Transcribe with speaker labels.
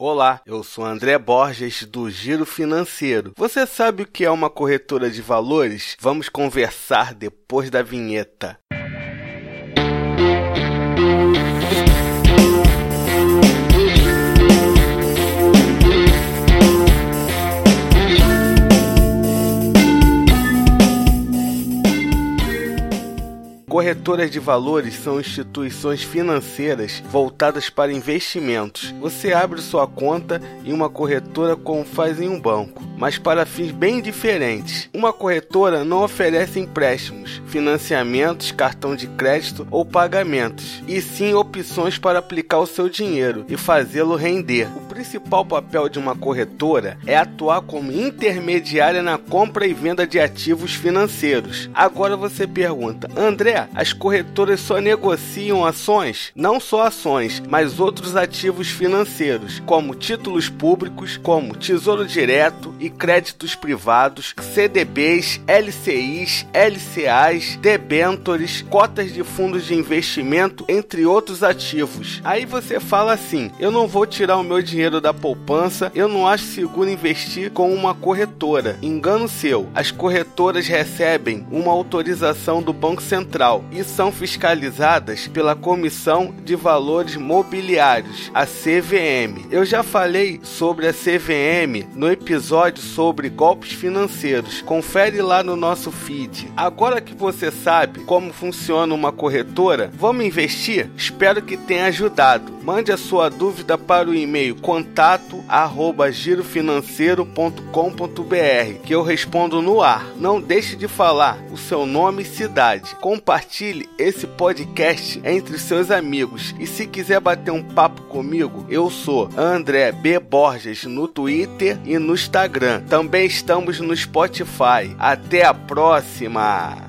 Speaker 1: Olá, eu sou André Borges do Giro Financeiro. Você sabe o que é uma corretora de valores? Vamos conversar depois da vinheta. Corretoras de valores são instituições financeiras voltadas para investimentos. Você abre sua conta em uma corretora como faz em um banco, mas para fins bem diferentes. Uma corretora não oferece empréstimos, financiamentos, cartão de crédito ou pagamentos, e sim opções para aplicar o seu dinheiro e fazê-lo render. O principal papel de uma corretora é atuar como intermediária na compra e venda de ativos financeiros. Agora você pergunta, André, as corretoras só negociam ações, não só ações, mas outros ativos financeiros, como títulos públicos, como Tesouro Direto e créditos privados, CDBs, LCIs, LCAs, debentures, cotas de fundos de investimento, entre outros ativos. Aí você fala assim: eu não vou tirar o meu dinheiro da poupança, eu não acho seguro investir com uma corretora. Engano seu. As corretoras recebem uma autorização do Banco Central e são fiscalizadas pela Comissão de Valores Mobiliários, a CVM. Eu já falei sobre a CVM no episódio sobre golpes financeiros. Confere lá no nosso feed. Agora que você sabe como funciona uma corretora, vamos investir? Espero que tenha ajudado. Mande a sua dúvida para o e-mail contato@girofinanceiro.com.br que eu respondo no ar. Não deixe de falar o seu nome e cidade. Compartilhe compartilhe esse podcast entre seus amigos. E se quiser bater um papo comigo, eu sou André B. Borges no Twitter e no Instagram. Também estamos no Spotify. Até a próxima!